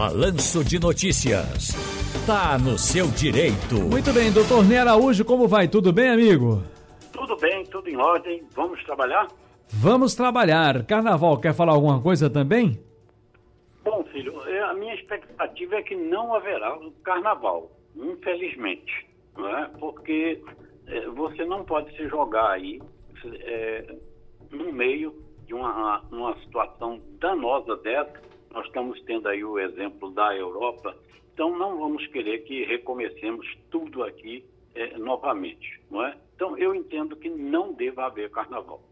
Balanço de Notícias. Tá no seu direito. Muito bem, doutor Ney Araújo, como vai? Tudo bem, amigo? Tudo bem, tudo em ordem. Vamos trabalhar? Vamos trabalhar. Carnaval, quer falar alguma coisa também? Bom, filho, é, a minha expectativa é que não haverá carnaval, infelizmente. Não é? Porque é, você não pode se jogar aí é, no meio de uma, uma situação danosa dessa. Nós estamos tendo aí o exemplo da Europa. Então, não vamos querer que recomecemos tudo aqui é, novamente, não é? Então, eu entendo que não deva haver carnaval.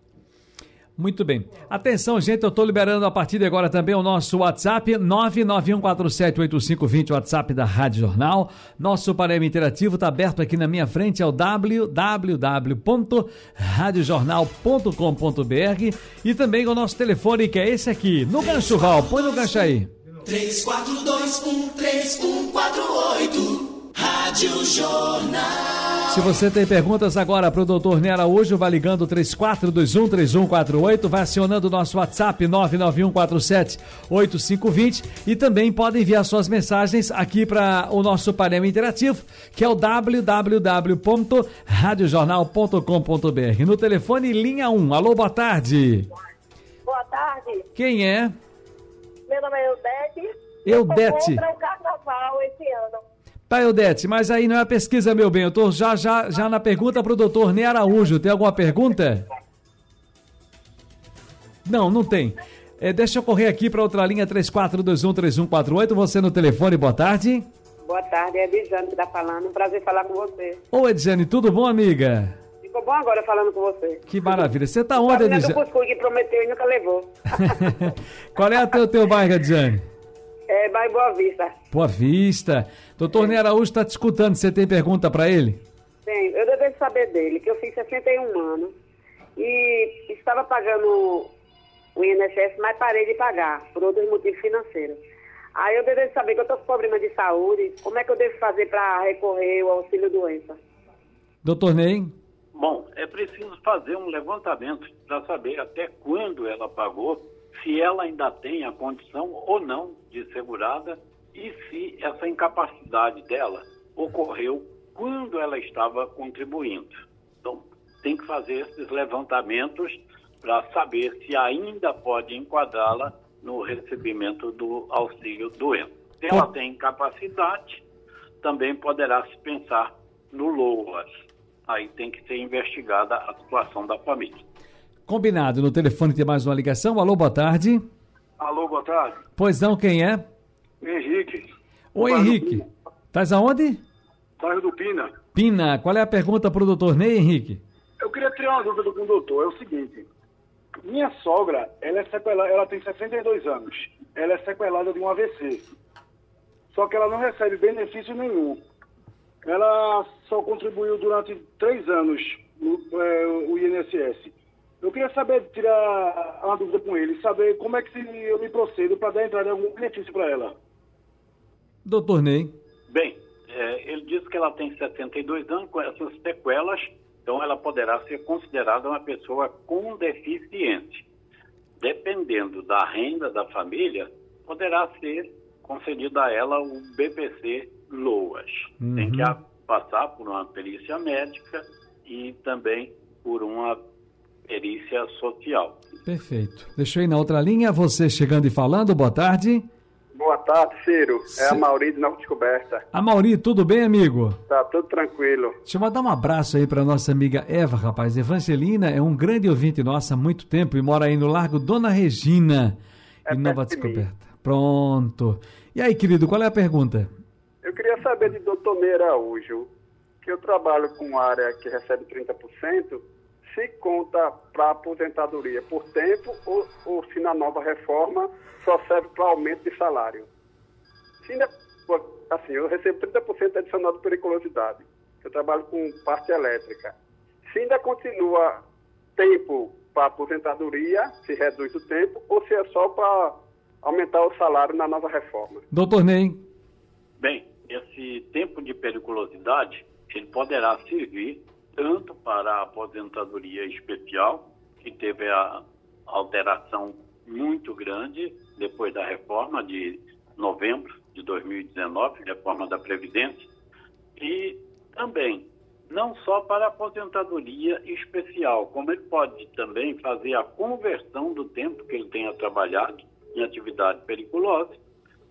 Muito bem. Atenção, gente, eu estou liberando a partir de agora também o nosso WhatsApp, 991478520, WhatsApp da Rádio Jornal. Nosso painel interativo está aberto aqui na minha frente, é o www.radiojornal.com.br e também o nosso telefone, que é esse aqui, no gancho, Val. Põe no gancho aí. 34213148 Rádio Jornal. Se você tem perguntas agora para o doutor Ney Araújo, vai ligando 34213148, vai acionando o nosso WhatsApp 991478520 e também pode enviar suas mensagens aqui para o nosso painel interativo, que é o www.radiojornal.com.br. No telefone linha 1. Alô, boa tarde. Boa tarde. Quem é? Meu nome é Eudete. Eudete. Eu contra o carnaval esse ano. Tá, Eudete, mas aí não é a pesquisa, meu bem. Eu tô já, já, já na pergunta pro doutor Ney Araújo. Tem alguma pergunta? Não, não tem. É, deixa eu correr aqui para outra linha 34213148. Você no telefone, boa tarde. Boa tarde, é a Edjane que tá falando. Um prazer falar com você. Ô, Edjane, tudo bom, amiga? Ficou bom agora falando com você. Que maravilha. Você tá onde, né, Edjane? cuscuz que prometeu e nunca levou. Qual é o teu, teu bairro, Edjane? É, vai Boa Vista. Boa Vista. Doutor Ney Araújo está te escutando. Você tem pergunta para ele? Sim, eu deveria saber dele, que eu fiz 61 anos e estava pagando o INSS, mas parei de pagar, por outros motivos financeiros. Aí eu deveria saber que eu estou com problema de saúde, como é que eu devo fazer para recorrer ao auxílio doença? Doutor Ney? Bom, é preciso fazer um levantamento para saber até quando ela pagou, se ela ainda tem a condição ou não de segurada e se essa incapacidade dela ocorreu quando ela estava contribuindo. Então, tem que fazer esses levantamentos para saber se ainda pode enquadrá-la no recebimento do auxílio doença. Se ela tem incapacidade, também poderá se pensar no LOAS. Aí tem que ser investigada a situação da família. Combinado. No telefone tem mais uma ligação. Alô, boa tarde. Alô, boa tarde. Pois não, quem é? Henrique. Do Henrique. Estás aonde? Bairro do Pina. Pina. Qual é a pergunta pro doutor Ney, Henrique? Eu queria tirar uma dúvida com o doutor. É o seguinte. Minha sogra, ela é sequelada, ela tem 62 anos. Ela é sequelada de um AVC. Só que ela não recebe benefício nenhum. Ela só contribuiu durante três anos no é, o INSS. Eu queria saber, tirar uma dúvida com ele, saber como é que se eu me procedo para dar entrada em algum benefício para ela. Doutor Ney. Bem, é, ele disse que ela tem 72 anos com essas sequelas, então ela poderá ser considerada uma pessoa com deficiência. Dependendo da renda da família, poderá ser concedido a ela o BPC LOAS. Tem que a- passar por uma perícia médica e também por uma perícia social. Perfeito. Deixa eu ir na outra linha. Você chegando e falando. Boa tarde. Boa tarde, Ciro. É a. Mauri de Nova Descoberta. A Mauri, tudo bem, amigo? Tá tudo tranquilo. Deixa eu mandar um abraço aí para nossa amiga Eva, rapaz. Evangelina é um grande ouvinte nossa há muito tempo e mora aí no Largo Dona Regina, É em Nova. Descoberta. Pronto. E aí, querido, qual é a pergunta? Eu queria saber de doutor Ney Araújo, que eu trabalho com área que recebe 30%, se conta para aposentadoria por tempo ou, ou se na nova reforma só serve para aumento de salário. Se ainda, assim, eu recebo 30% adicional de periculosidade. Eu trabalho com parte elétrica. Se ainda continua tempo para aposentadoria, se reduz o tempo, ou se é só para aumentar o salário na nova reforma. Doutor Ney. Bem, esse tempo de periculosidade, ele poderá servir tanto para a aposentadoria especial, que teve a alteração muito grande depois da reforma de novembro de 2019, reforma da Previdência, e também não só para aposentadoria especial, como ele pode também fazer a conversão do tempo que ele tenha trabalhado em atividade periculosa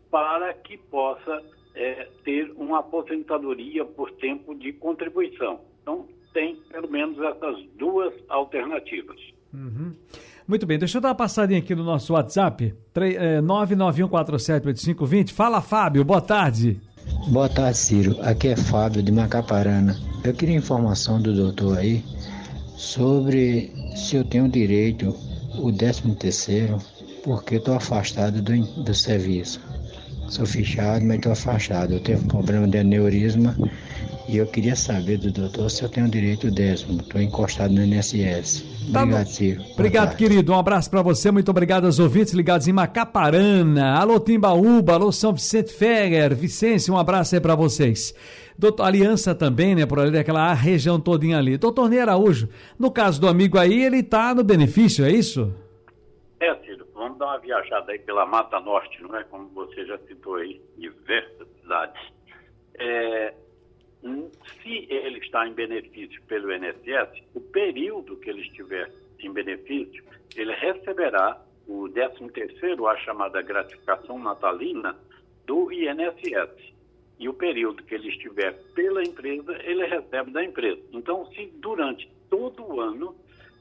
para que possa é, ter uma aposentadoria por tempo de contribuição. Então, tem pelo menos essas duas alternativas. Uhum. Muito bem, deixa eu dar uma passadinha aqui no nosso WhatsApp, é, 991478520. Fala, Fábio, boa tarde. Boa tarde, Ciro. Aqui é Fábio de Macaparana. Eu queria informação do doutor aí sobre se eu tenho direito o 13 terceiro, porque estou afastado do, do serviço. Sou fichado, mas estou afastado. Eu tenho um problema de aneurisma e eu queria saber do doutor se eu tenho direito décimo. Estou encostado no INSS. Tá obrigado, Ciro. Obrigado, querido. Um abraço para você. Muito obrigado aos ouvintes ligados em Macaparana. Alô, Timbaúba. Alô, São Vicente Ferrer. Vicência, um abraço aí para vocês. Doutor Aliança também, né, por ali, daquela região todinha ali. Doutor Ney Araújo, no caso do amigo aí, ele tá no benefício, é isso? É, Ciro. Vamos dar uma viajada aí pela Mata Norte, não é? Como você já citou aí, diversas cidades. É, se ele está em benefício pelo INSS, o período que ele estiver em benefício, ele receberá o 13º, a chamada gratificação natalina, do INSS. E o período que ele estiver pela empresa, ele recebe da empresa. Então, se durante todo o ano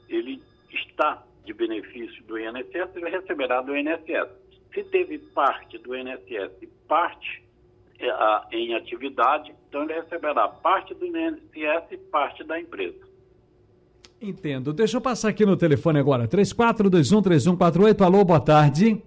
ele está de benefício do INSS, ele receberá do INSS. Se teve parte do INSS e parte em atividade, então ele receberá parte do INSS e parte da empresa. Entendo. Deixa eu passar aqui no telefone agora. 34213148. Alô, boa tarde.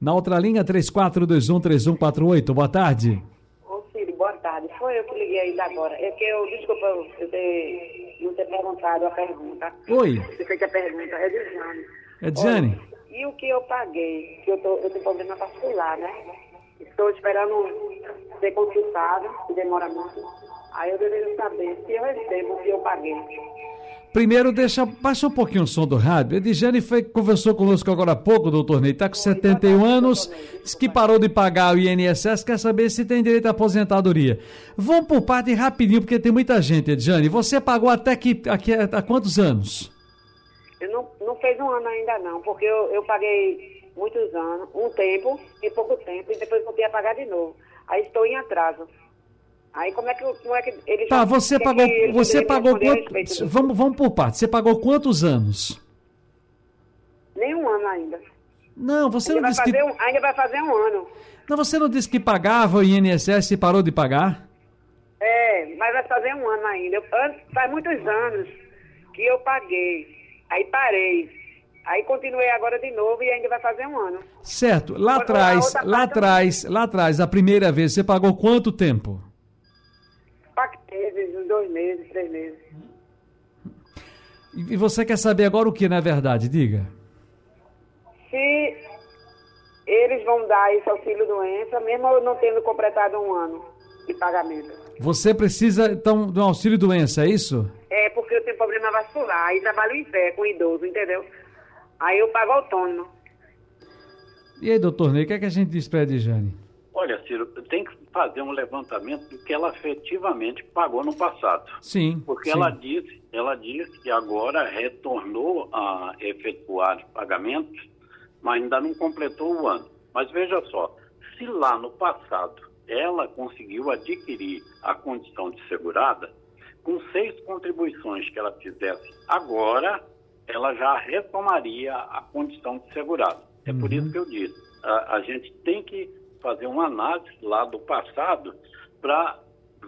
Na outra linha, 34213148. Boa tarde. Ô, Ciro, boa tarde. Foi eu que liguei ainda agora. É que eu, desculpa eu ter, não ter perguntado a pergunta. Oi. Você fez a pergunta. É de Jane. É de Jane? E o que eu paguei? Que eu, tô, eu tenho problema vascular, né? Estou esperando ser consultada, que demora muito. Aí eu deveria saber se eu recebo o que eu paguei. Primeiro, deixa, baixa um pouquinho o som do rádio. Edjane foi, conversou conosco agora há pouco, doutor Ney. Está com 71 anos, disse que parou de pagar o INSS, quer saber se tem direito à aposentadoria. Vamos por parte rapidinho, porque tem muita gente, Edjane. Você pagou até que, aqui, há quantos anos? Eu não, não fez um ano ainda não, porque eu, eu paguei muitos anos, um tempo e pouco tempo, e depois voltei a pagar de novo. Aí estou em atraso. Aí como é que, como é que eles Tá, você pagou, você pagou quanto, vamos, vamos por parte, você pagou quantos anos? Nem um ano ainda. Não, você ainda não disse que... Um, ainda vai fazer um ano. Não, você não disse que pagava o INSS e parou de pagar? É, mas vai fazer um ano ainda. Eu, faz muitos anos que eu paguei. Aí parei. Aí continuei agora de novo e ainda vai fazer um ano. Certo. Lá atrás, lá atrás, lá atrás, a primeira vez, você pagou quanto tempo? Meses, uns dois meses, três meses. E você quer saber agora o que, na verdade? Diga. Se eles vão dar esse auxílio doença, mesmo eu não tendo completado um ano de pagamento. Você precisa, então, de um auxílio doença, é isso? É, porque eu tenho problema vascular e trabalho em pé com idoso, entendeu? Aí eu pago autônomo. E aí, doutor Ney, o que, é que a gente diz para a Edjane? Olha, Ciro, tem que fazer um levantamento do que ela efetivamente pagou no passado. Sim. Porque sim. ela disse, ela disse que agora retornou a efetuar pagamentos, mas ainda não completou o ano. Mas veja só, se lá no passado ela conseguiu adquirir a condição de segurada, com seis contribuições que ela fizesse agora, ela já retomaria a condição de segurado. É uhum. por isso que eu disse, a, a gente tem que fazer uma análise lá do passado para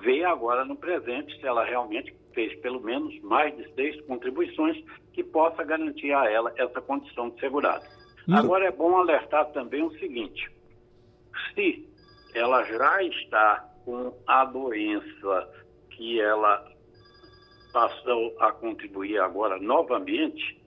ver agora no presente se ela realmente fez pelo menos mais de seis contribuições que possa garantir a ela essa condição de segurado. Uhum. Agora é bom alertar também o seguinte: se ela já está com a doença que ela passou a contribuir agora novamente,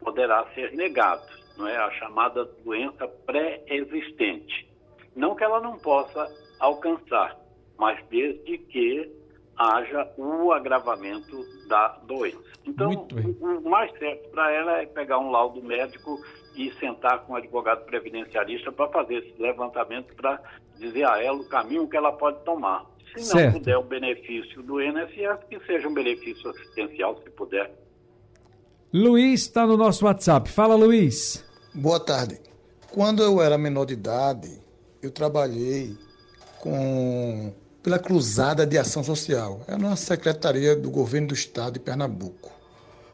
poderá ser negado, não é? A chamada doença pré-existente. Não que ela não possa alcançar, mas desde que haja o agravamento da doença. Então, o mais certo para ela é pegar um laudo médico e sentar com o advogado previdenciarista para fazer esse levantamento para dizer a ela o caminho que ela pode tomar. Se não Certo. puder o benefício do INSS, que seja um benefício assistencial, se puder. Luiz está no nosso WhatsApp. Fala, Luiz. Boa tarde. Quando eu era menor de idade, eu trabalhei com pela Cruzada de Ação Social. Era uma secretaria do governo do estado de Pernambuco.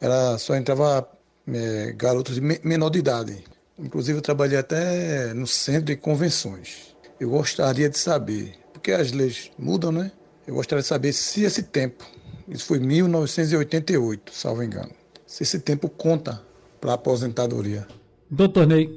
Era só entrava eh, garotos de me- menor de idade. Inclusive eu trabalhei até no centro de convenções. Eu gostaria de saber, porque as leis mudam, né? Eu gostaria de saber se esse tempo, isso foi 1988, salvo engano, se esse tempo conta para a aposentadoria. Doutor Ney.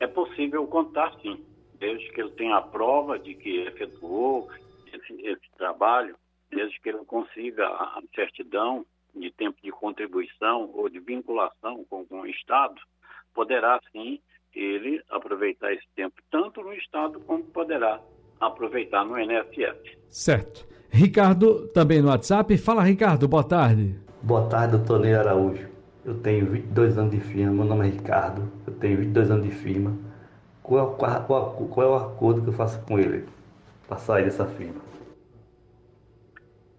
É possível contar sim, desde que ele tenha a prova de que efetuou esse, esse trabalho, desde que ele consiga a certidão de tempo de contribuição ou de vinculação com, com o Estado, poderá sim ele aproveitar esse tempo tanto no Estado como poderá aproveitar no INSS. Certo. Ricardo, também no WhatsApp. Fala, Ricardo, boa tarde. Boa tarde, doutor Ney Araújo. Eu tenho 22 anos de firma, meu nome é Ricardo, eu tenho 22 anos de firma. Qual é o, qual- qual é o acordo que eu faço com ele para sair dessa firma?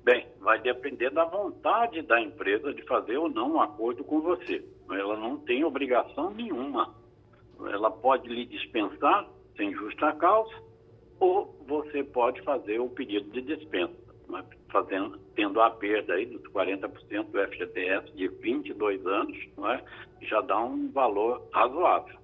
Bem, vai depender da vontade da empresa de fazer ou não um acordo com você. Ela não tem obrigação nenhuma. Ela pode lhe dispensar sem justa causa ou você pode fazer o pedido de dispensa, fazendo, tendo a perda aí dos 40% do FGTS de 22 anos, é? já dá um valor razoável.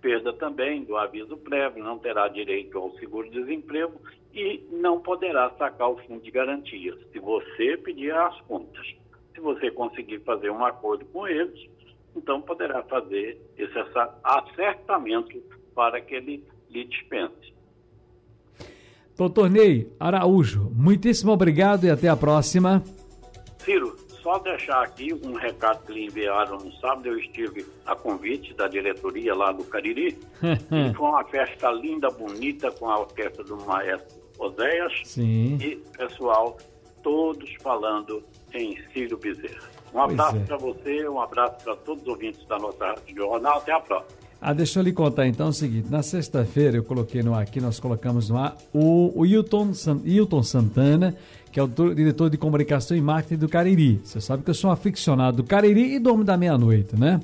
Perda também do aviso prévio, não terá direito ao seguro-desemprego e não poderá sacar o fundo de garantia, se você pedir as contas. Se você conseguir fazer um acordo com eles, então poderá fazer esse acertamento para que ele lhe dispense. Doutor Ney Araújo, muitíssimo obrigado e até a próxima. Ciro, só deixar aqui um recado que lhe enviaram no sábado, eu estive a convite da diretoria lá do Cariri, e foi uma festa linda, bonita, com a orquestra do maestro Oséias, Sim. e pessoal, todos falando em Ciro Bezerra. Um abraço é. para você, um abraço para todos os ouvintes da nossa Rádio Jornal. Até a próxima. Ah, deixa eu lhe contar então o seguinte: na sexta-feira eu coloquei no ar aqui, nós colocamos no ar o, o Hilton, San- Hilton Santana, que é o diretor de comunicação e marketing do Cariri. Você sabe que eu sou um aficionado do Cariri e do Homem da Meia-Noite, né?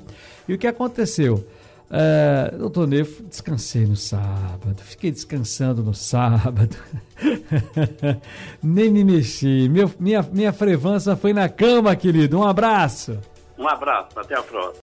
E o que aconteceu? É, doutor Ney, descansei no sábado, fiquei descansando no sábado, nem me mexi. Meu- minha, minha frevança foi na cama, querido. Um abraço. Um abraço, até a próxima.